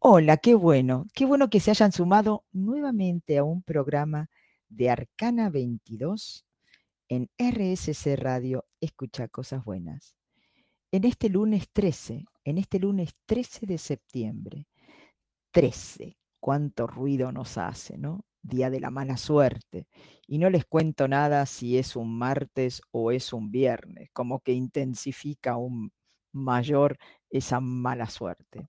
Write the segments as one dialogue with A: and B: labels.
A: Hola, qué bueno, qué bueno que se hayan sumado nuevamente a un programa de Arcana 22 en RSC Radio Escucha Cosas Buenas. En este lunes 13, en este lunes 13 de septiembre, 13, cuánto ruido nos hace, ¿no? Día de la mala suerte. Y no les cuento nada si es un martes o es un viernes, como que intensifica aún mayor esa mala suerte.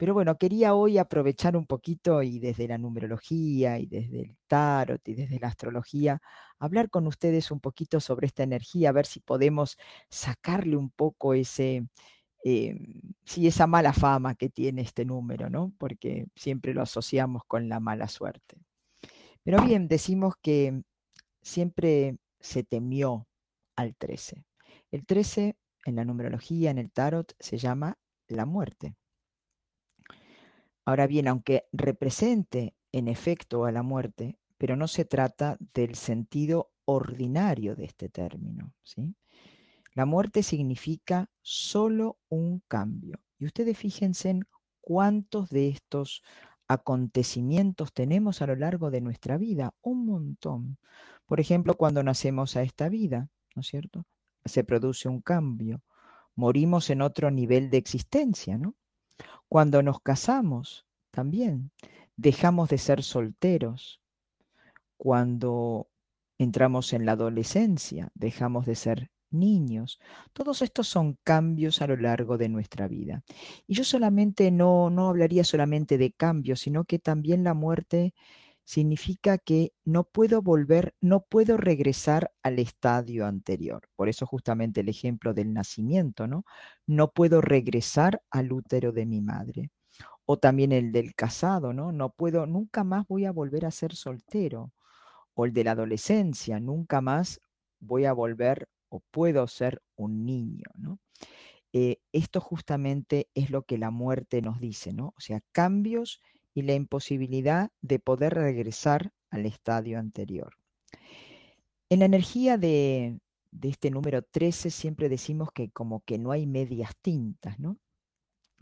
A: Pero bueno, quería hoy aprovechar un poquito y desde la numerología y desde el tarot y desde la astrología, hablar con ustedes un poquito sobre esta energía, a ver si podemos sacarle un poco ese, eh, esa mala fama que tiene este número, ¿no? Porque siempre lo asociamos con la mala suerte. Pero bien, decimos que siempre se temió al 13. El 13 en la numerología, en el tarot, se llama la muerte. Ahora bien, aunque represente en efecto a la muerte, pero no se trata del sentido ordinario de este término. ¿sí? La muerte significa solo un cambio. Y ustedes fíjense en cuántos de estos acontecimientos tenemos a lo largo de nuestra vida. Un montón. Por ejemplo, cuando nacemos a esta vida, ¿no es cierto? Se produce un cambio. Morimos en otro nivel de existencia, ¿no? Cuando nos casamos, también dejamos de ser solteros. Cuando entramos en la adolescencia, dejamos de ser niños. Todos estos son cambios a lo largo de nuestra vida. Y yo solamente no, no hablaría solamente de cambios, sino que también la muerte significa que no puedo volver, no puedo regresar al estadio anterior. Por eso justamente el ejemplo del nacimiento, ¿no? No puedo regresar al útero de mi madre. O también el del casado, ¿no? No puedo, nunca más voy a volver a ser soltero. O el de la adolescencia, nunca más voy a volver o puedo ser un niño, ¿no? Eh, esto justamente es lo que la muerte nos dice, ¿no? O sea, cambios y la imposibilidad de poder regresar al estadio anterior. En la energía de, este número 13 siempre decimos que como que no hay medias tintas, ¿no?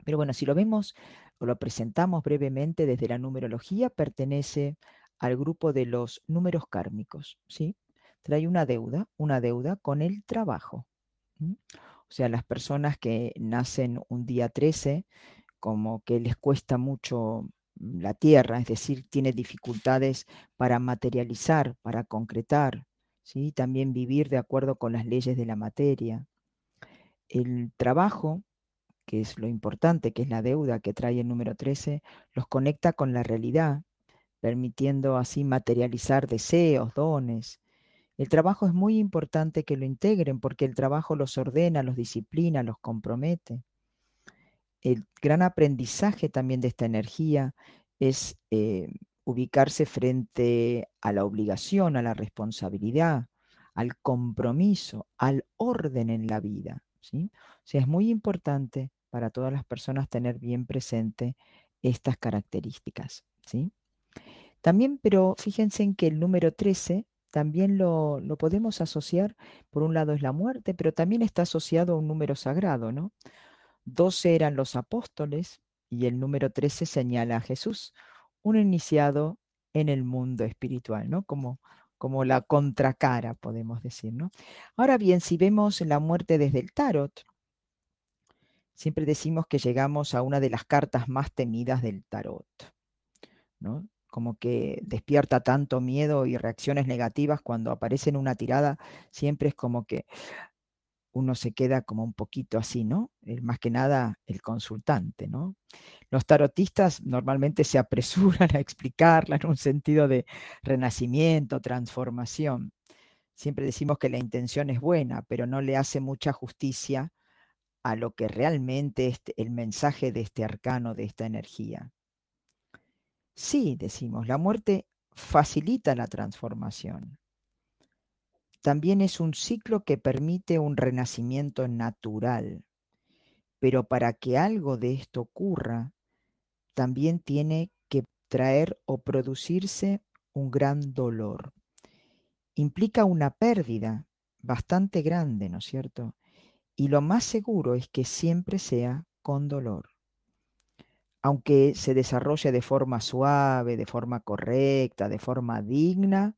A: Pero bueno, si lo vemos o lo presentamos brevemente desde la numerología, pertenece al grupo de los números kármicos, ¿sí? Trae una deuda, una deuda con el trabajo. O sea, las personas que nacen un día 13, como que les cuesta mucho la tierra, es decir, tiene dificultades para materializar, para concretar, ¿sí? también vivir de acuerdo con las leyes de la materia. El trabajo, que es lo importante, que es la deuda que trae el número 13, los conecta con la realidad, permitiendo así materializar deseos, dones. El trabajo es muy importante que lo integren porque el trabajo los ordena, los disciplina, los compromete el gran aprendizaje también de esta energía es eh, ubicarse frente a la obligación, a la responsabilidad, al compromiso, al orden en la vida. ¿sí? O sea, es muy importante para todas las personas tener bien presente estas características. ¿sí? También, pero fíjense en que el número 13 también lo, lo, podemos asociar, por un lado es la muerte, pero también está asociado a un número sagrado, ¿no? 12 eran los apóstoles y el número 13 señala a Jesús, un iniciado en el mundo espiritual, ¿no? Como, como la contracara, podemos decir, ¿no? Ahora bien, si vemos la muerte desde el tarot, siempre decimos que llegamos a una de las cartas más temidas del tarot, ¿no? Como que despierta tanto miedo y reacciones negativas cuando aparece en una tirada, siempre es como que uno se queda como un poquito así, ¿no? más que nada el consultante, ¿no? Los tarotistas normalmente se apresuran a explicarla en un sentido de renacimiento, transformación. Siempre decimos que la intención es buena, pero no le hace mucha justicia a lo que realmente es el mensaje de este arcano, de esta energía. Sí, decimos, la muerte facilita la transformación también es un ciclo que permite un renacimiento natural. Pero para que algo de esto ocurra, también tiene que traer o producirse un gran dolor. Implica una pérdida bastante grande, ¿no es cierto? Y lo más seguro es que siempre sea con dolor. aunque se desarrolle de forma suave, de forma correcta, de forma digna,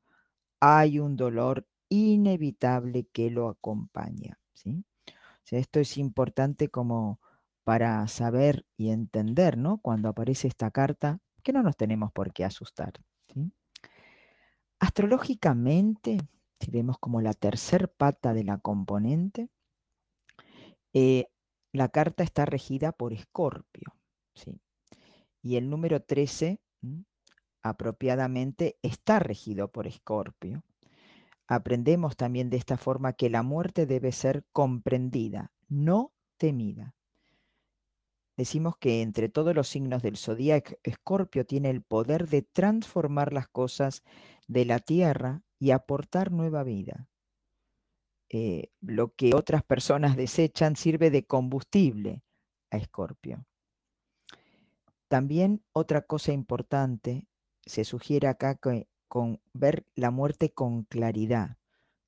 A: hay un dolor inevitable que lo acompaña. ¿sí? esto es importante como para saber y entender, ¿no? Cuando aparece esta carta, que no nos tenemos por qué asustar. Astrológicamente, si vemos como la tercer pata de la componente, eh, la carta está regida por Escorpio. ¿sí? Y el número 13, apropiadamente, está regido por Escorpio. Aprendemos también de esta forma que la muerte debe ser comprendida, no temida. Decimos que entre todos los signos del zodíaco, Escorpio tiene el poder de transformar las cosas de la tierra y aportar nueva vida. Eh, lo que otras personas desechan sirve de combustible a Escorpio. También otra cosa importante, se sugiere acá que con ver la muerte con claridad,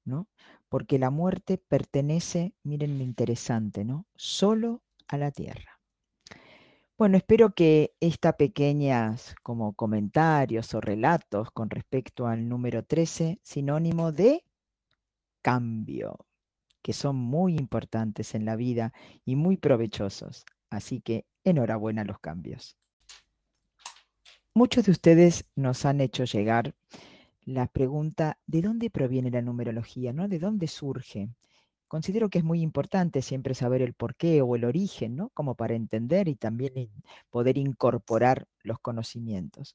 A: ¿no? Porque la muerte pertenece, miren lo interesante, ¿no? Solo a la tierra. Bueno, espero que esta pequeñas como comentarios o relatos con respecto al número 13, sinónimo de cambio, que son muy importantes en la vida y muy provechosos. Así que enhorabuena a los cambios. Muchos de ustedes nos han hecho llegar la pregunta, ¿de dónde proviene la numerología? ¿no? ¿De dónde surge? Considero que es muy importante siempre saber el porqué o el origen, ¿no? Como para entender y también poder incorporar los conocimientos.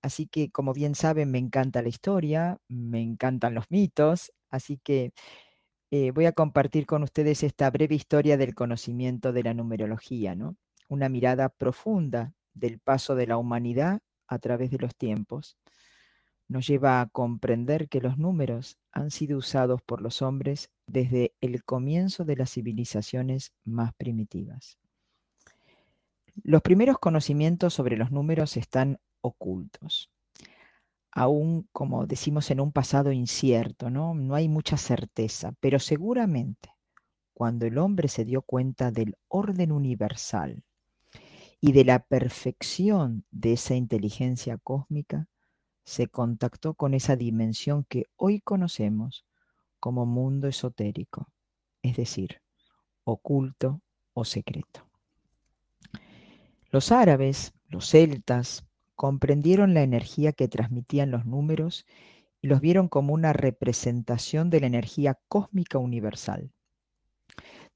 A: Así que, como bien saben, me encanta la historia, me encantan los mitos, así que eh, voy a compartir con ustedes esta breve historia del conocimiento de la numerología, ¿no? Una mirada profunda del paso de la humanidad a través de los tiempos, nos lleva a comprender que los números han sido usados por los hombres desde el comienzo de las civilizaciones más primitivas. Los primeros conocimientos sobre los números están ocultos, aún como decimos en un pasado incierto, ¿no? no hay mucha certeza, pero seguramente cuando el hombre se dio cuenta del orden universal y de la perfección de esa inteligencia cósmica, se contactó con esa dimensión que hoy conocemos como mundo esotérico, es decir, oculto o secreto. Los árabes, los celtas, comprendieron la energía que transmitían los números y los vieron como una representación de la energía cósmica universal.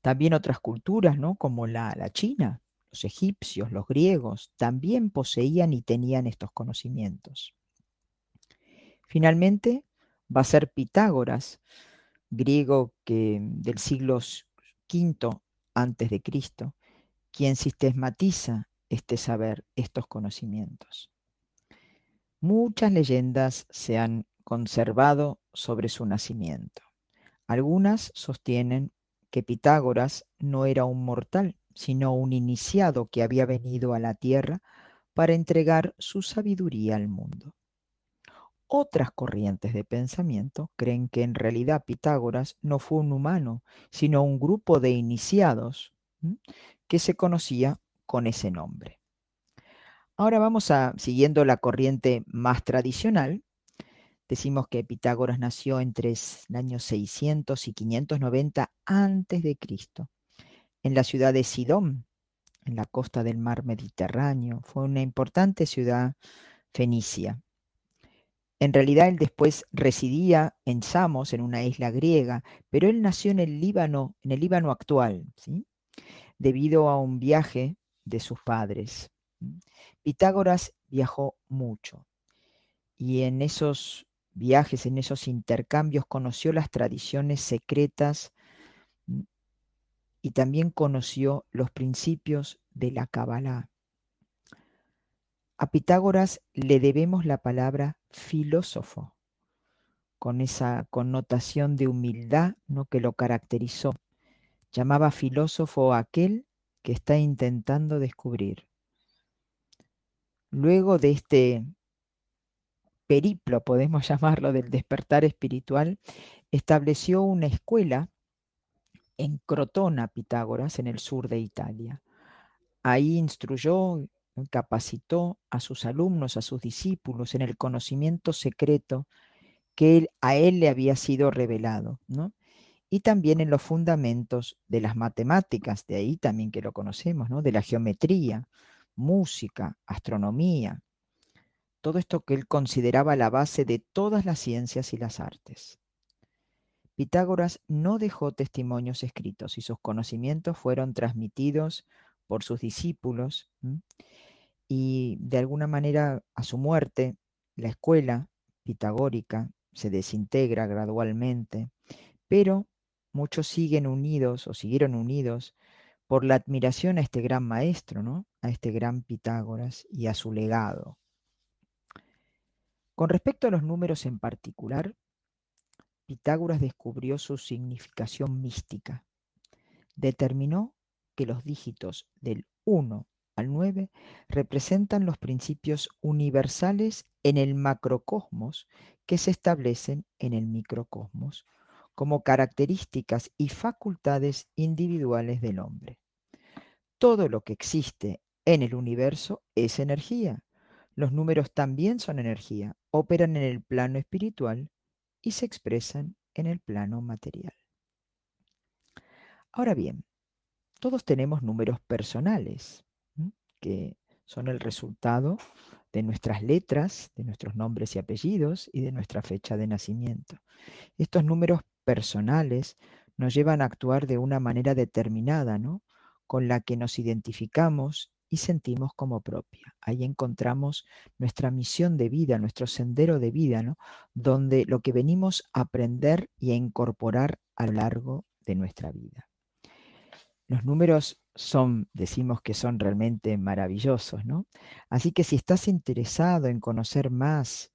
A: También otras culturas, ¿no? como la, la China, los egipcios, los griegos, también poseían y tenían estos conocimientos. Finalmente, va a ser Pitágoras, griego que, del siglo V antes de Cristo, quien sistematiza este saber, estos conocimientos. Muchas leyendas se han conservado sobre su nacimiento. Algunas sostienen que Pitágoras no era un mortal, sino un iniciado que había venido a la tierra para entregar su sabiduría al mundo. Otras corrientes de pensamiento creen que en realidad Pitágoras no fue un humano, sino un grupo de iniciados que se conocía con ese nombre. Ahora vamos a, siguiendo la corriente más tradicional, decimos que Pitágoras nació entre el año 600 y 590 antes de Cristo en la ciudad de Sidón, en la costa del mar Mediterráneo. Fue una importante ciudad fenicia. En realidad él después residía en Samos, en una isla griega, pero él nació en el Líbano, en el Líbano actual, ¿sí? debido a un viaje de sus padres. Pitágoras viajó mucho y en esos viajes, en esos intercambios, conoció las tradiciones secretas y también conoció los principios de la Kabbalah. A Pitágoras le debemos la palabra filósofo, con esa connotación de humildad ¿no? que lo caracterizó. Llamaba filósofo a aquel que está intentando descubrir. Luego de este periplo, podemos llamarlo, del despertar espiritual, estableció una escuela en Crotona, Pitágoras, en el sur de Italia. Ahí instruyó capacitó a sus alumnos, a sus discípulos en el conocimiento secreto que a él le había sido revelado, ¿no? y también en los fundamentos de las matemáticas, de ahí también que lo conocemos, ¿no? de la geometría, música, astronomía, todo esto que él consideraba la base de todas las ciencias y las artes. Pitágoras no dejó testimonios escritos y sus conocimientos fueron transmitidos por sus discípulos y de alguna manera a su muerte la escuela pitagórica se desintegra gradualmente, pero muchos siguen unidos o siguieron unidos por la admiración a este gran maestro, ¿no? a este gran Pitágoras y a su legado. Con respecto a los números en particular, Pitágoras descubrió su significación mística. Determinó que los dígitos del 1 al 9 representan los principios universales en el macrocosmos que se establecen en el microcosmos como características y facultades individuales del hombre. Todo lo que existe en el universo es energía. Los números también son energía, operan en el plano espiritual y se expresan en el plano material. Ahora bien, todos tenemos números personales, que son el resultado de nuestras letras, de nuestros nombres y apellidos y de nuestra fecha de nacimiento. Estos números personales nos llevan a actuar de una manera determinada, ¿no? Con la que nos identificamos y sentimos como propia. Ahí encontramos nuestra misión de vida, nuestro sendero de vida, ¿no? Donde lo que venimos a aprender y a incorporar a lo largo de nuestra vida. Los números son, decimos que son realmente maravillosos, ¿no? Así que si estás interesado en conocer más,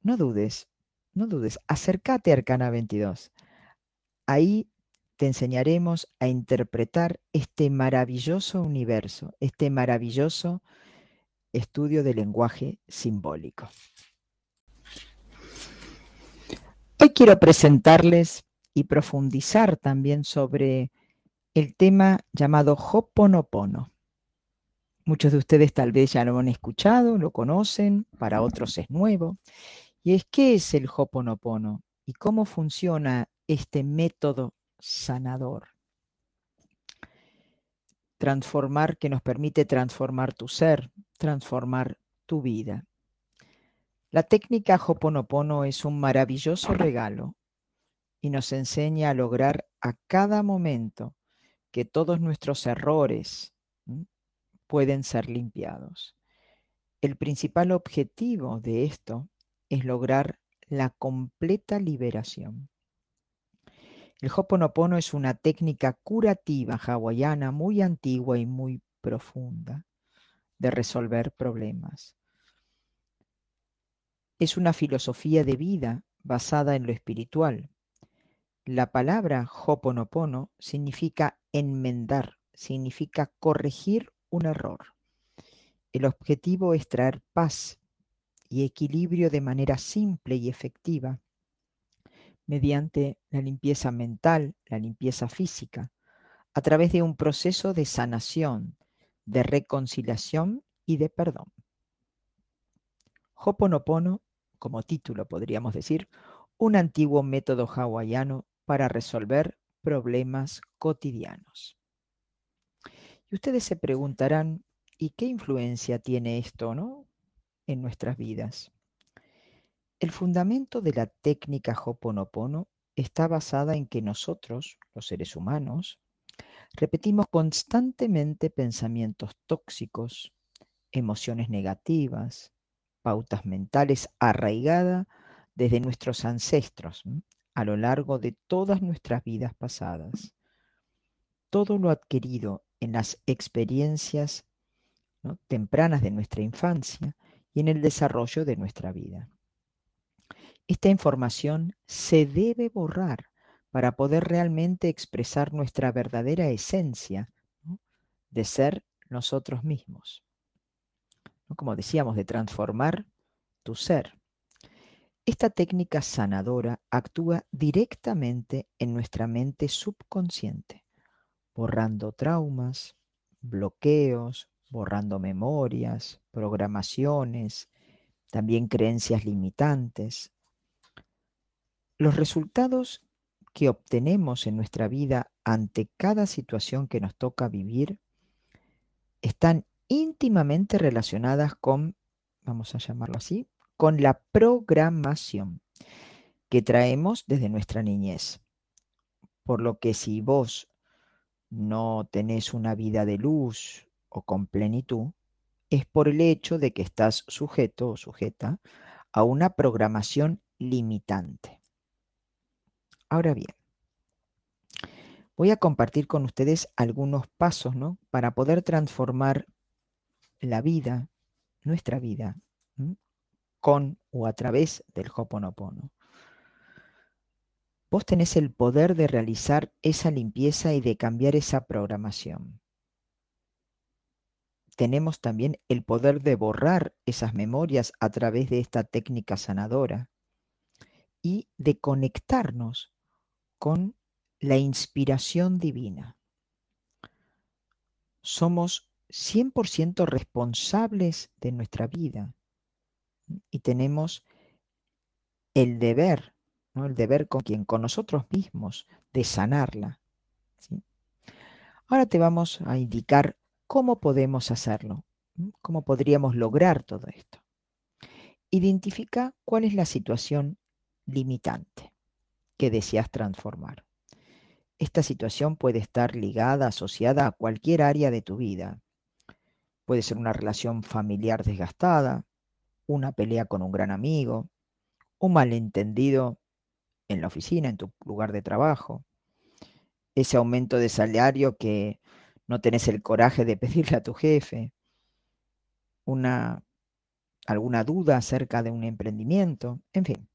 A: no dudes, no dudes, acércate a Arcana 22. Ahí te enseñaremos a interpretar este maravilloso universo, este maravilloso estudio del lenguaje simbólico. Hoy quiero presentarles y profundizar también sobre el tema llamado Hoponopono. Muchos de ustedes tal vez ya lo han escuchado, lo conocen, para otros es nuevo. Y es qué es el Hoponopono y cómo funciona este método sanador. Transformar que nos permite transformar tu ser, transformar tu vida. La técnica Hoponopono es un maravilloso regalo y nos enseña a lograr a cada momento que todos nuestros errores pueden ser limpiados. El principal objetivo de esto es lograr la completa liberación. El Hoponopono es una técnica curativa hawaiana muy antigua y muy profunda de resolver problemas. Es una filosofía de vida basada en lo espiritual. La palabra Hoponopono significa enmendar, significa corregir un error. El objetivo es traer paz y equilibrio de manera simple y efectiva mediante la limpieza mental, la limpieza física, a través de un proceso de sanación, de reconciliación y de perdón. Hoponopono, como título podríamos decir, un antiguo método hawaiano para resolver problemas cotidianos. Y ustedes se preguntarán, ¿y qué influencia tiene esto, no? en nuestras vidas. El fundamento de la técnica Hoponopono está basada en que nosotros, los seres humanos, repetimos constantemente pensamientos tóxicos, emociones negativas, pautas mentales arraigadas desde nuestros ancestros a lo largo de todas nuestras vidas pasadas. Todo lo adquirido en las experiencias tempranas de nuestra infancia y en el desarrollo de nuestra vida. Esta información se debe borrar para poder realmente expresar nuestra verdadera esencia de ser nosotros mismos. Como decíamos, de transformar tu ser. Esta técnica sanadora actúa directamente en nuestra mente subconsciente, borrando traumas, bloqueos, borrando memorias, programaciones, también creencias limitantes. Los resultados que obtenemos en nuestra vida ante cada situación que nos toca vivir están íntimamente relacionadas con, vamos a llamarlo así, con la programación que traemos desde nuestra niñez. Por lo que si vos no tenés una vida de luz o con plenitud, es por el hecho de que estás sujeto o sujeta a una programación limitante. Ahora bien, voy a compartir con ustedes algunos pasos ¿no? para poder transformar la vida, nuestra vida, con o a través del Hoponopono. Vos tenés el poder de realizar esa limpieza y de cambiar esa programación. Tenemos también el poder de borrar esas memorias a través de esta técnica sanadora y de conectarnos con la inspiración divina. Somos 100% responsables de nuestra vida y tenemos el deber, el deber con quien, con nosotros mismos, de sanarla. Ahora te vamos a indicar cómo podemos hacerlo, cómo podríamos lograr todo esto. Identifica cuál es la situación limitante que deseas transformar. Esta situación puede estar ligada, asociada a cualquier área de tu vida. Puede ser una relación familiar desgastada, una pelea con un gran amigo, un malentendido en la oficina, en tu lugar de trabajo, ese aumento de salario que no tenés el coraje de pedirle a tu jefe, una, alguna duda acerca de un emprendimiento, en fin.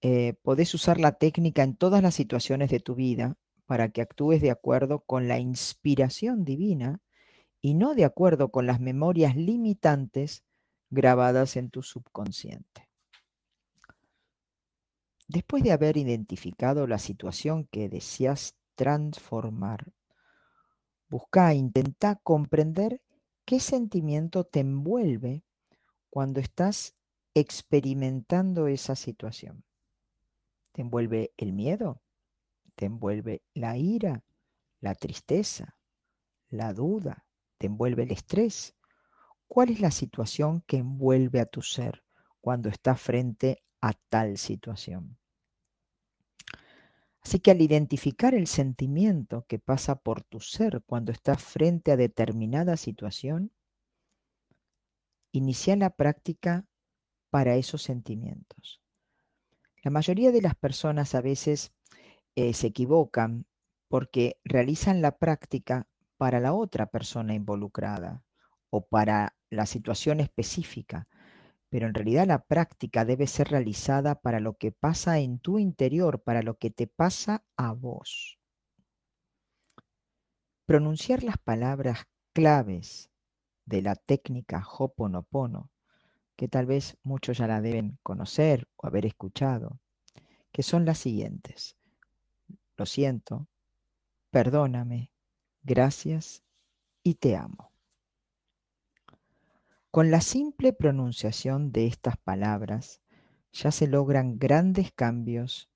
A: Eh, podés usar la técnica en todas las situaciones de tu vida para que actúes de acuerdo con la inspiración divina y no de acuerdo con las memorias limitantes grabadas en tu subconsciente. Después de haber identificado la situación que deseas transformar, busca, intenta comprender qué sentimiento te envuelve cuando estás experimentando esa situación. ¿Te envuelve el miedo? ¿Te envuelve la ira, la tristeza, la duda? ¿Te envuelve el estrés? ¿Cuál es la situación que envuelve a tu ser cuando estás frente a tal situación? Así que al identificar el sentimiento que pasa por tu ser cuando estás frente a determinada situación, inicia la práctica para esos sentimientos. La mayoría de las personas a veces eh, se equivocan porque realizan la práctica para la otra persona involucrada o para la situación específica, pero en realidad la práctica debe ser realizada para lo que pasa en tu interior, para lo que te pasa a vos. Pronunciar las palabras claves de la técnica Hoponopono que tal vez muchos ya la deben conocer o haber escuchado, que son las siguientes. Lo siento, perdóname, gracias y te amo. Con la simple pronunciación de estas palabras ya se logran grandes cambios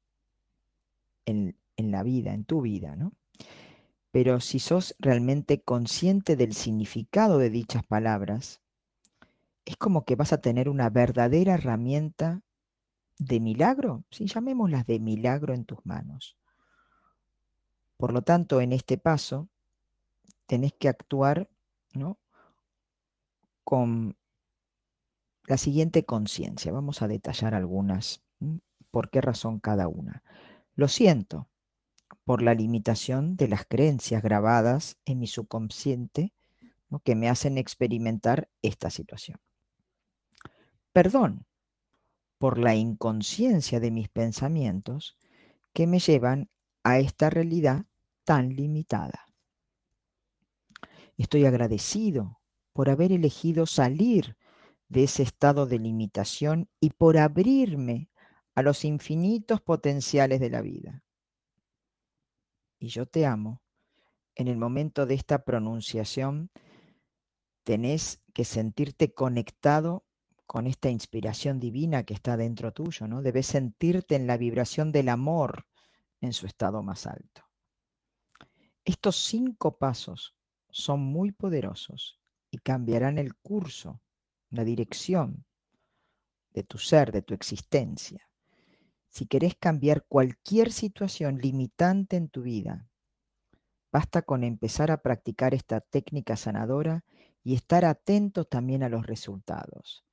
A: en, en la vida, en tu vida, ¿no? Pero si sos realmente consciente del significado de dichas palabras, es como que vas a tener una verdadera herramienta de milagro, si llamémoslas de milagro en tus manos. Por lo tanto, en este paso, tenés que actuar ¿no? con la siguiente conciencia. Vamos a detallar algunas. ¿Por qué razón cada una? Lo siento por la limitación de las creencias grabadas en mi subconsciente que me hacen experimentar esta situación perdón por la inconsciencia de mis pensamientos que me llevan a esta realidad tan limitada. Estoy agradecido por haber elegido salir de ese estado de limitación y por abrirme a los infinitos potenciales de la vida. Y yo te amo. En el momento de esta pronunciación, tenés que sentirte conectado con esta inspiración divina que está dentro tuyo, ¿no? Debes sentirte en la vibración del amor en su estado más alto. Estos cinco pasos son muy poderosos y cambiarán el curso, la dirección de tu ser, de tu existencia. Si querés cambiar cualquier situación limitante en tu vida, basta con empezar a practicar esta técnica sanadora y estar atento también a los resultados.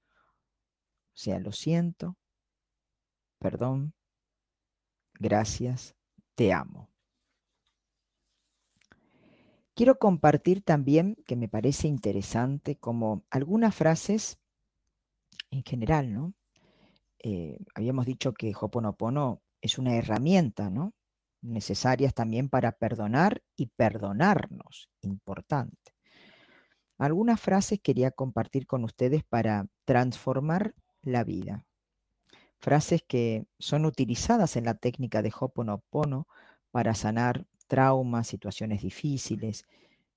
A: Sea, lo siento, perdón, gracias, te amo. Quiero compartir también, que me parece interesante, como algunas frases en general, ¿no? Eh, habíamos dicho que Hoponopono es una herramienta, ¿no? Necesarias también para perdonar y perdonarnos, importante. Algunas frases quería compartir con ustedes para transformar la vida. Frases que son utilizadas en la técnica de Hoponopono para sanar traumas, situaciones difíciles,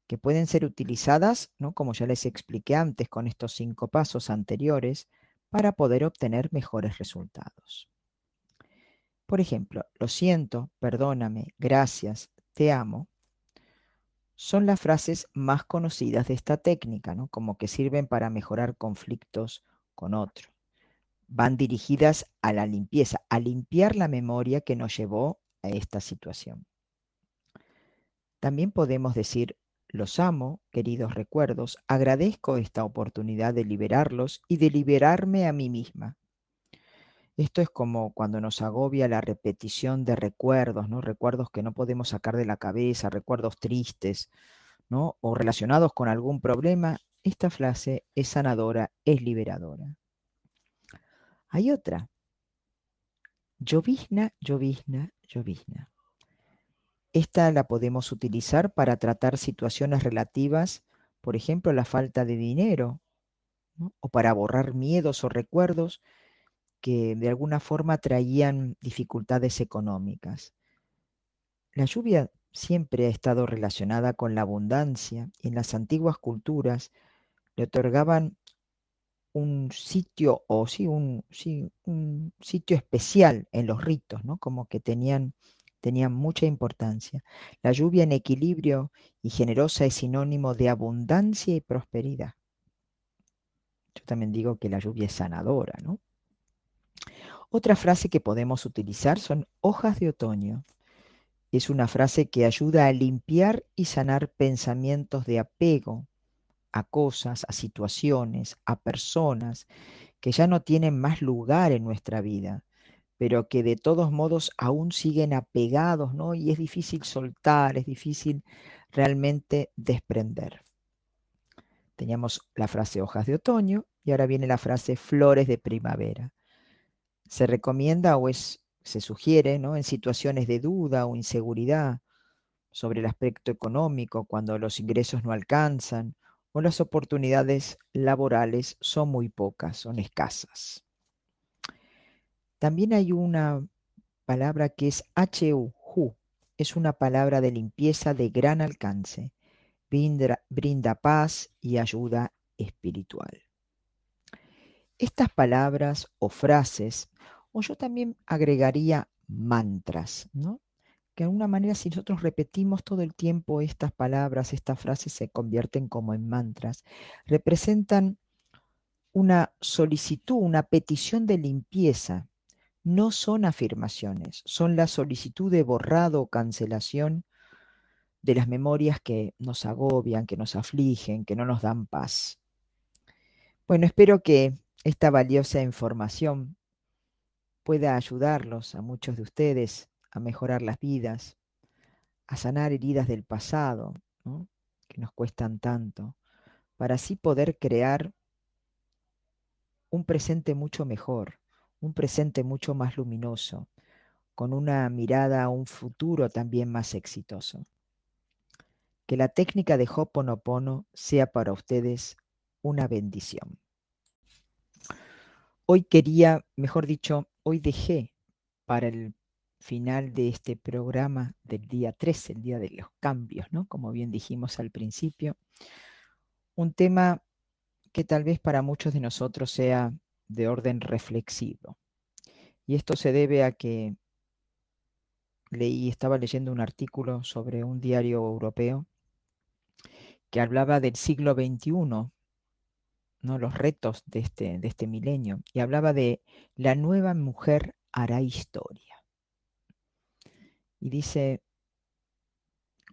A: que pueden ser utilizadas, ¿no? como ya les expliqué antes con estos cinco pasos anteriores, para poder obtener mejores resultados. Por ejemplo, lo siento, perdóname, gracias, te amo, son las frases más conocidas de esta técnica, ¿no? como que sirven para mejorar conflictos con otro. Van dirigidas a la limpieza, a limpiar la memoria que nos llevó a esta situación. También podemos decir los amo, queridos recuerdos, agradezco esta oportunidad de liberarlos y de liberarme a mí misma. Esto es como cuando nos agobia la repetición de recuerdos, ¿no? Recuerdos que no podemos sacar de la cabeza, recuerdos tristes, ¿no? O relacionados con algún problema. Esta frase es sanadora, es liberadora. Hay otra. Llovizna, llovizna, llovizna. Esta la podemos utilizar para tratar situaciones relativas, por ejemplo, a la falta de dinero, o para borrar miedos o recuerdos que de alguna forma traían dificultades económicas. La lluvia siempre ha estado relacionada con la abundancia y en las antiguas culturas le otorgaban un sitio o sí, un, sí, un sitio especial en los ritos, ¿no? Como que tenían tenía mucha importancia. La lluvia en equilibrio y generosa es sinónimo de abundancia y prosperidad. Yo también digo que la lluvia es sanadora, ¿no? Otra frase que podemos utilizar son hojas de otoño. Es una frase que ayuda a limpiar y sanar pensamientos de apego a cosas, a situaciones, a personas que ya no tienen más lugar en nuestra vida pero que de todos modos aún siguen apegados, ¿no? Y es difícil soltar, es difícil realmente desprender. Teníamos la frase hojas de otoño y ahora viene la frase flores de primavera. Se recomienda o se sugiere, ¿no? En situaciones de duda o inseguridad sobre el aspecto económico, cuando los ingresos no alcanzan o las oportunidades laborales son muy pocas, son escasas. También hay una palabra que es HU, es una palabra de limpieza de gran alcance. Brinda, paz y ayuda espiritual. Estas palabras o frases, o yo también agregaría mantras, ¿no? Que de alguna manera si nosotros repetimos todo el tiempo estas palabras, estas frases se convierten como en mantras, representan una solicitud, una petición de limpieza no son afirmaciones, son la solicitud de borrado o cancelación de las memorias que nos agobian, que nos afligen, que no nos dan paz. Bueno, espero que esta valiosa información pueda ayudarlos a muchos de ustedes a mejorar las vidas, a sanar heridas del pasado, que nos cuestan tanto, para así poder crear un presente mucho mejor, un presente mucho más luminoso, con una mirada a un futuro también más exitoso. Que la técnica de Hoponopono sea para ustedes una bendición. Hoy quería, mejor dicho, hoy dejé para el final de este programa del día 13, el día de los cambios, ¿no? Como bien dijimos al principio, un tema que tal vez para muchos de nosotros sea de orden reflexivo. Y esto se debe a que leí, estaba leyendo un artículo sobre un diario europeo que hablaba del siglo XXI, ¿no? los retos de este, de este milenio, y hablaba de la nueva mujer hará historia. Y dice,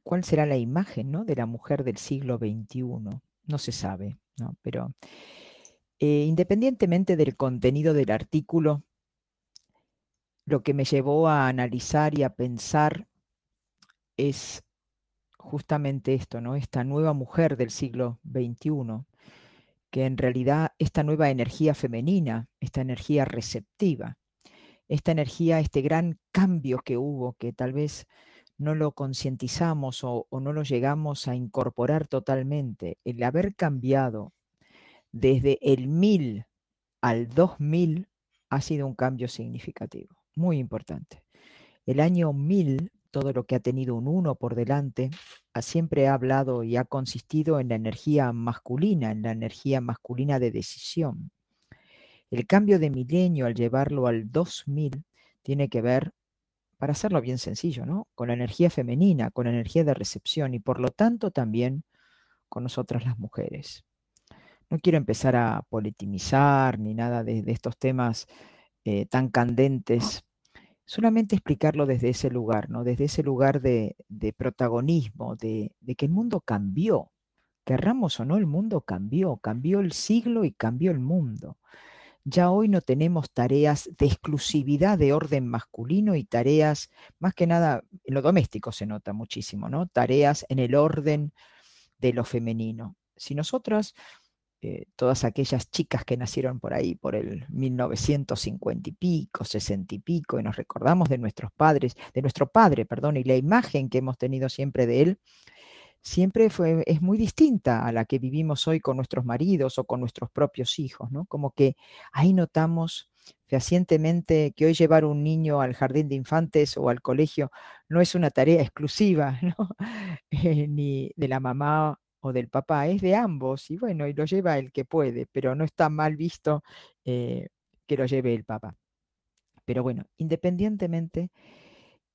A: ¿cuál será la imagen ¿no? de la mujer del siglo XXI? No se sabe, ¿no? pero eh, independientemente del contenido del artículo, lo que me llevó a analizar y a pensar es justamente esto, ¿no? Esta nueva mujer del siglo XXI, que en realidad esta nueva energía femenina, esta energía receptiva, esta energía, este gran cambio que hubo, que tal vez no lo concientizamos o, no lo llegamos a incorporar totalmente, el haber cambiado desde el 1000 al 2000 ha sido un cambio significativo, muy importante. El año 1000, todo lo que ha tenido un 1 por delante, ha siempre ha hablado y ha consistido en la energía masculina, en la energía masculina de decisión. El cambio de milenio al llevarlo al 2000 tiene que ver, para hacerlo bien sencillo, ¿no? con la energía femenina, con la energía de recepción y por lo tanto también con nosotras las mujeres. No quiero empezar a politimizar ni nada de, estos temas eh, tan candentes, solamente explicarlo desde ese lugar, ¿no? desde ese lugar de, de protagonismo, de, de que el mundo cambió. Querramos o no, el mundo cambió, cambió el siglo y cambió el mundo. Ya hoy no tenemos tareas de exclusividad de orden masculino y tareas, más que nada, en lo doméstico se nota muchísimo, ¿no? Tareas en el orden de lo femenino. Si nosotras eh, todas aquellas chicas que nacieron por ahí, por el 1950 y pico, 60 y pico, y nos recordamos de nuestros padres, de nuestro padre, perdón, y la imagen que hemos tenido siempre de él, siempre fue, es muy distinta a la que vivimos hoy con nuestros maridos o con nuestros propios hijos, ¿no? Como que ahí notamos fehacientemente que hoy llevar un niño al jardín de infantes o al colegio no es una tarea exclusiva, ¿no? Eh, ni de la mamá o del papá, es de ambos y bueno, y lo lleva el que puede, pero no está mal visto eh, que lo lleve el papá. Pero bueno, independientemente,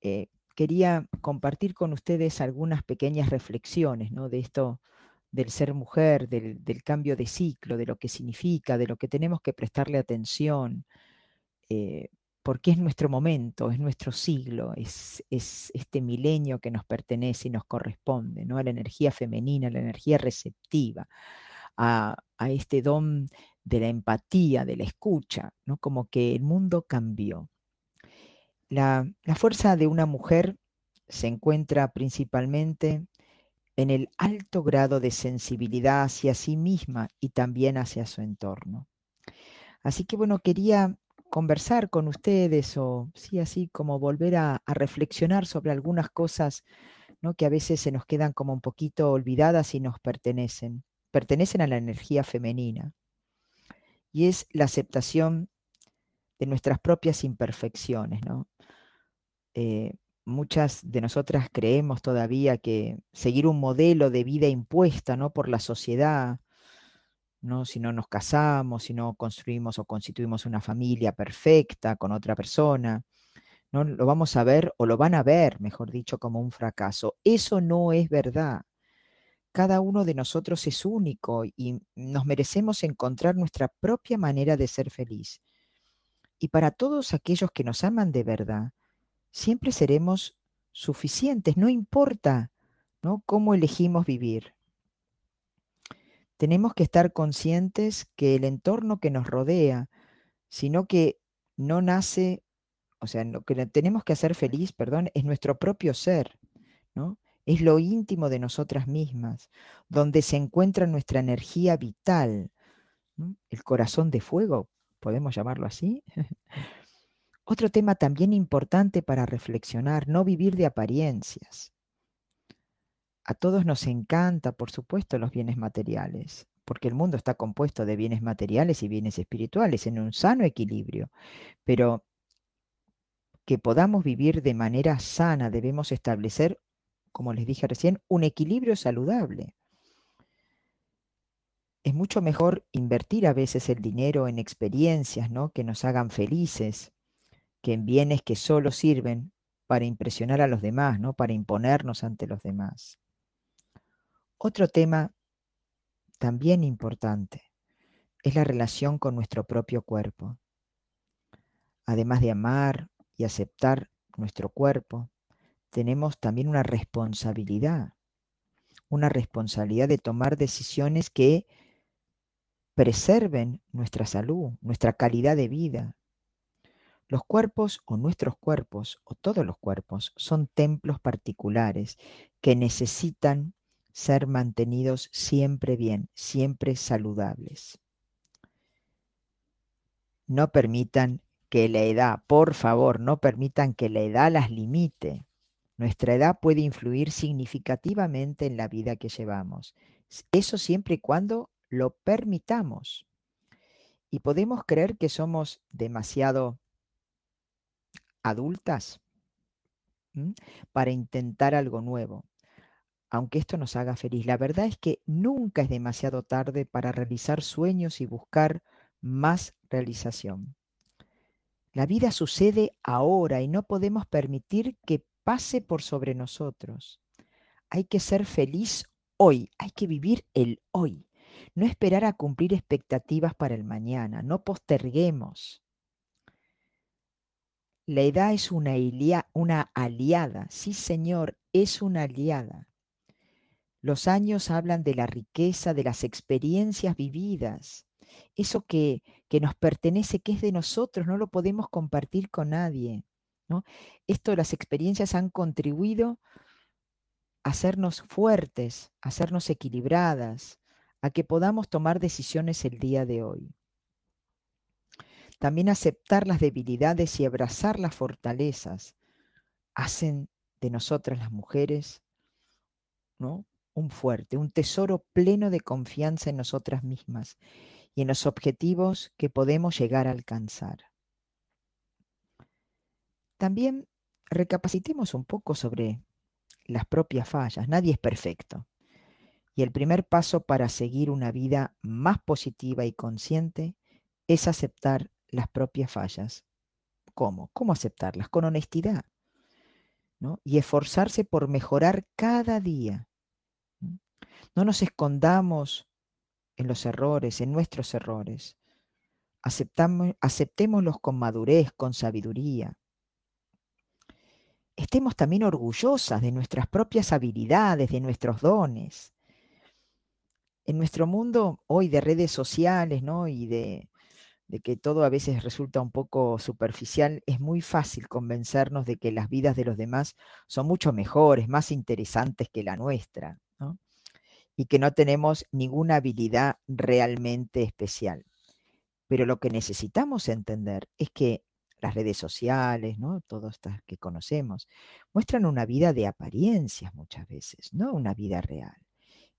A: eh, quería compartir con ustedes algunas pequeñas reflexiones ¿no? de esto del ser mujer, del, cambio de ciclo, de lo que significa, de lo que tenemos que prestarle atención, eh, porque es nuestro momento, es nuestro siglo, es, es, este milenio que nos pertenece y nos corresponde, ¿no? a la energía femenina, a la energía receptiva, a, a, este don de la empatía, de la escucha, ¿no? como que el mundo cambió. La, fuerza de una mujer se encuentra principalmente en el alto grado de sensibilidad hacia sí misma y también hacia su entorno. Así que bueno, quería conversar con ustedes o sí, así como volver a, reflexionar sobre algunas cosas que a veces se nos quedan como un poquito olvidadas y nos pertenecen. Pertenecen a la energía femenina. Y es la aceptación de nuestras propias imperfecciones. ¿no? Eh, muchas de nosotras creemos todavía que seguir un modelo de vida impuesta ¿no? por la sociedad, ¿no? Si no nos casamos, si no construimos o constituimos una familia perfecta con otra persona, ¿no? Lo vamos a ver o lo van a ver, mejor dicho, como un fracaso. Eso no es verdad. Cada uno de nosotros es único y nos merecemos encontrar nuestra propia manera de ser feliz. Y para todos aquellos que nos aman de verdad, siempre seremos suficientes, no importa ¿no? cómo elegimos vivir tenemos que estar conscientes que el entorno que nos rodea, sino que no nace, o sea, lo que tenemos que hacer feliz, perdón, es nuestro propio ser, ¿no? Es lo íntimo de nosotras mismas, donde se encuentra nuestra energía vital, el corazón de fuego, podemos llamarlo así. Otro tema también importante para reflexionar, no vivir de apariencias. A todos nos encanta, por supuesto, los bienes materiales, porque el mundo está compuesto de bienes materiales y bienes espirituales en un sano equilibrio. Pero que podamos vivir de manera sana, debemos establecer, como les dije recién, un equilibrio saludable. es mucho mejor invertir a veces el dinero en experiencias ¿no? que nos hagan felices, que en bienes que solo sirven para impresionar a los demás, ¿no? para imponernos ante los demás. Otro tema también importante es la relación con nuestro propio cuerpo. Además de amar y aceptar nuestro cuerpo, tenemos también una responsabilidad, una responsabilidad de tomar decisiones que preserven nuestra salud, nuestra calidad de vida. Los cuerpos o nuestros cuerpos o todos los cuerpos son templos particulares que necesitan ser mantenidos siempre bien, siempre saludables. No permitan que la edad, por favor, no permitan que la edad las limite. Nuestra edad puede influir significativamente en la vida que llevamos. Eso siempre y cuando lo permitamos. Y podemos creer que somos demasiado adultas para intentar algo nuevo, aunque esto nos haga feliz. La verdad es que nunca es demasiado tarde para realizar sueños y buscar más realización. La vida sucede ahora y no podemos permitir que pase por sobre nosotros. Hay que ser feliz hoy, hay que vivir el hoy. No esperar a cumplir expectativas para el mañana, no posterguemos. La edad es una, aliada, sí señor, es una aliada. Los años hablan de la riqueza, de las experiencias vividas. Eso que, que nos pertenece, que es de nosotros, no lo podemos compartir con nadie. ¿no? Esto, las experiencias han contribuido a hacernos fuertes, a hacernos equilibradas, a que podamos tomar decisiones el día de hoy. También aceptar las debilidades y abrazar las fortalezas hacen de nosotras las mujeres ¿no? un fuerte, un tesoro pleno de confianza en nosotras mismas y en los objetivos que podemos llegar a alcanzar. También recapacitemos un poco sobre las propias fallas. Nadie es perfecto. Y el primer paso para seguir una vida más positiva y consciente es aceptar las propias fallas. ¿Cómo? ¿Cómo aceptarlas? Con honestidad. ¿no? Y esforzarse por mejorar cada día. No nos escondamos en los errores, en nuestros errores. Aceptamos, aceptémoslos con madurez, con sabiduría. Estemos también orgullosas de nuestras propias habilidades, de nuestros dones en nuestro mundo hoy de redes sociales, ¿no? Y de, de que todo a veces resulta un poco superficial, es muy fácil convencernos de que las vidas de los demás son mucho mejores, más interesantes que la nuestra. Y que no tenemos ninguna habilidad realmente especial. Pero lo que necesitamos entender es que las redes sociales, ¿no? Todas estas que conocemos, muestran una vida de apariencias muchas veces, no una vida real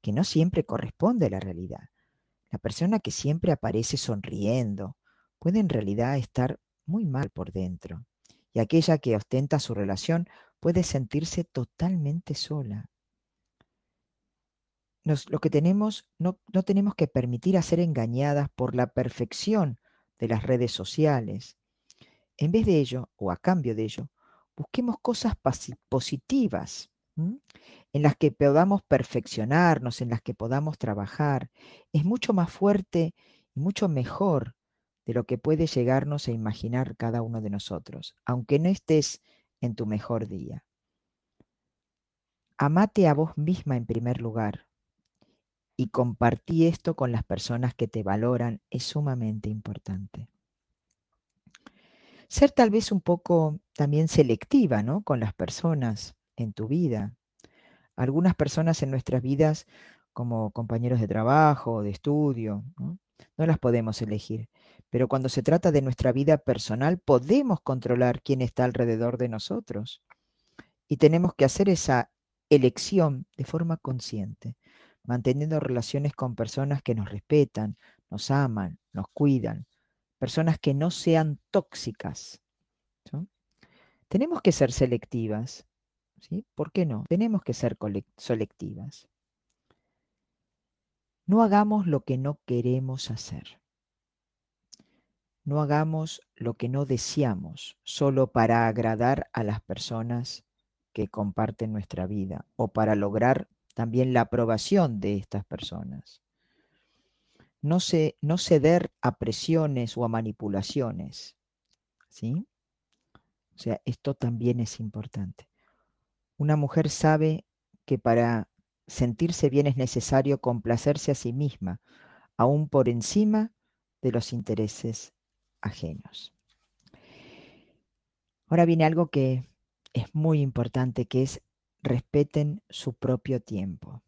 A: que no siempre corresponde a la realidad. La persona que siempre aparece sonriendo puede en realidad estar muy mal por dentro. Y aquella que ostenta su relación puede sentirse totalmente sola. lo que tenemos, no, no tenemos que permitir a ser engañadas por la perfección de las redes sociales. En vez de ello, o a cambio de ello, busquemos cosas positivas en las que podamos perfeccionarnos, en las que podamos trabajar, es mucho más fuerte y mucho mejor de lo que puede llegarnos a imaginar cada uno de nosotros, aunque no estés en tu mejor día. Amate a vos misma en primer lugar y compartí esto con las personas que te valoran es sumamente importante. Ser tal vez un poco también selectiva ¿no? con las personas en tu vida. Algunas personas en nuestras vidas, como compañeros de trabajo, de estudio, ¿no? las podemos elegir. Pero cuando se trata de nuestra vida personal, podemos controlar quién está alrededor de nosotros. Y tenemos que hacer esa elección de forma consciente, manteniendo relaciones con personas que nos respetan, nos aman, nos cuidan, personas que no sean tóxicas. Tenemos que ser selectivas, ¿sí? ¿Por qué no? Tenemos que ser selectivas. No hagamos lo que no queremos hacer. No hagamos lo que no deseamos solo para agradar a las personas que comparten nuestra vida o para lograr también la aprobación de estas personas. No, no ceder a presiones o a manipulaciones. ¿Sí? O sea, esto también es importante. Una mujer sabe que para sentirse bien es necesario complacerse a sí misma, aún por encima de los intereses ajenos. Ahora viene algo que es muy importante, que es respeten su propio tiempo.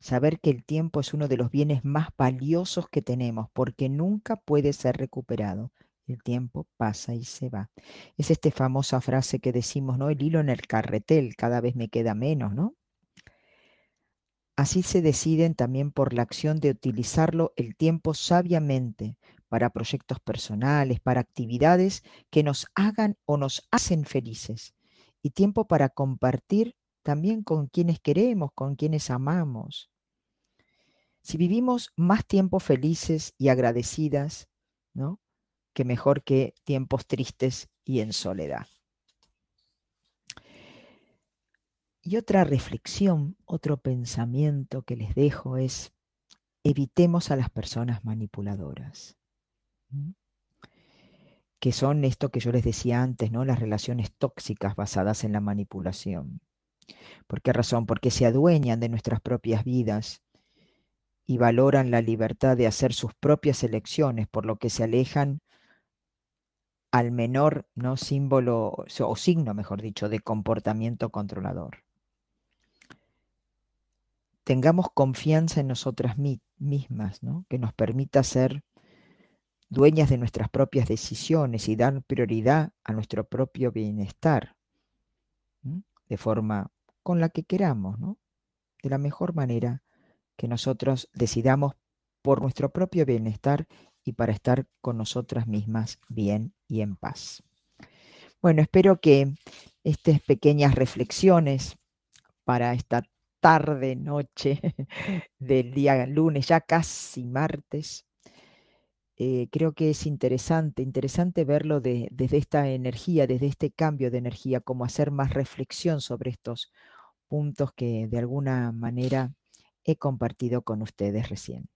A: Saber que el tiempo es uno de los bienes más valiosos que tenemos porque nunca puede ser recuperado. El tiempo pasa y se va. Es esta famosa frase que decimos, ¿no? El hilo en el carretel, cada vez me queda menos, ¿no? Así se deciden también por la acción de utilizarlo el tiempo sabiamente para proyectos personales, para actividades que nos hagan o nos hacen felices. Y tiempo para compartir también con quienes queremos, con quienes amamos. Si vivimos más tiempos felices y agradecidas, ¿no? Que mejor que tiempos tristes y en soledad. Y otra reflexión, otro pensamiento que les dejo es, evitemos a las personas manipuladoras, que son esto que yo les decía antes, ¿no? las relaciones tóxicas basadas en la manipulación. ¿Por qué razón? Porque se adueñan de nuestras propias vidas y valoran la libertad de hacer sus propias elecciones, por lo que se alejan al menor ¿no? símbolo o signo, mejor dicho, de comportamiento controlador. Tengamos confianza en nosotras mismas, ¿no? que nos permita ser dueñas de nuestras propias decisiones y dar prioridad a nuestro propio bienestar, de forma con la que queramos, ¿no? de la mejor manera que nosotros decidamos por nuestro propio bienestar y para estar con nosotras mismas bien y en paz. Bueno, espero que estas pequeñas reflexiones para esta tarde, noche del día lunes, ya casi martes, eh, creo que es interesante, interesante verlo desde esta energía, desde este cambio de energía, como hacer más reflexión sobre estos puntos que de alguna manera he compartido con ustedes recién.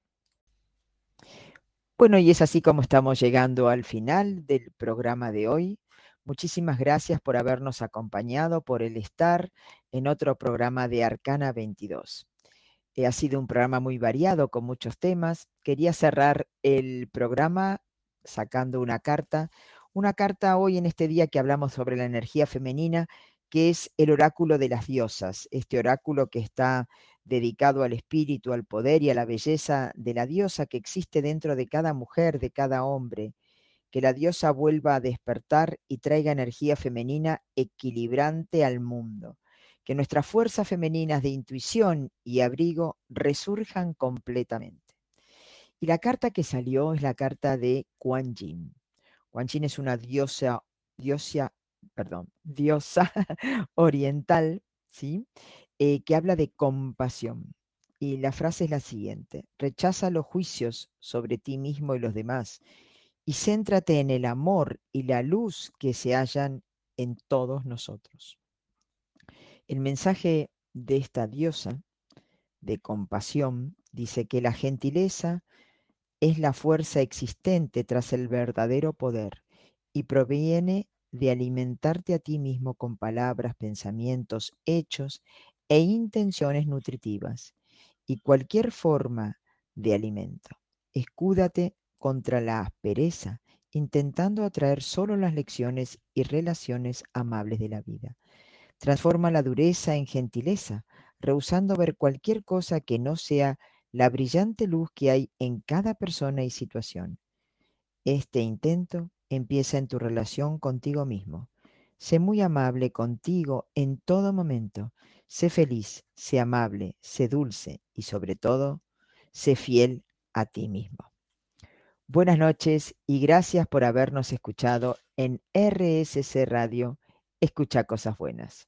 A: Bueno, y es así como estamos llegando al final del programa de hoy. Muchísimas gracias por habernos acompañado, por el estar en otro programa de Arcana 22. Eh, ha sido un programa muy variado con muchos temas. Quería cerrar el programa sacando una carta, una carta hoy en este día que hablamos sobre la energía femenina, que es el oráculo de las diosas, este oráculo que está dedicado al espíritu, al poder y a la belleza de la diosa que existe dentro de cada mujer, de cada hombre. Que la diosa vuelva a despertar y traiga energía femenina equilibrante al mundo. Que nuestras fuerzas femeninas de intuición y abrigo resurjan completamente. Y la carta que salió es la carta de Kuan Yin. Kuan Yin es una diosa, diosa, perdón, diosa oriental, ¿sí? Eh, que habla de compasión. Y la frase es la siguiente, rechaza los juicios sobre ti mismo y los demás y céntrate en el amor y la luz que se hallan en todos nosotros. El mensaje de esta diosa de compasión dice que la gentileza es la fuerza existente tras el verdadero poder y proviene de alimentarte a ti mismo con palabras, pensamientos, hechos e intenciones nutritivas y cualquier forma de alimento. Escúdate contra la aspereza, intentando atraer solo las lecciones y relaciones amables de la vida. Transforma la dureza en gentileza, rehusando ver cualquier cosa que no sea la brillante luz que hay en cada persona y situación. Este intento empieza en tu relación contigo mismo. Sé muy amable contigo en todo momento Sé feliz, sé amable, sé dulce y sobre todo, sé fiel a ti mismo. Buenas noches y gracias por habernos escuchado en RSC Radio. Escucha cosas buenas.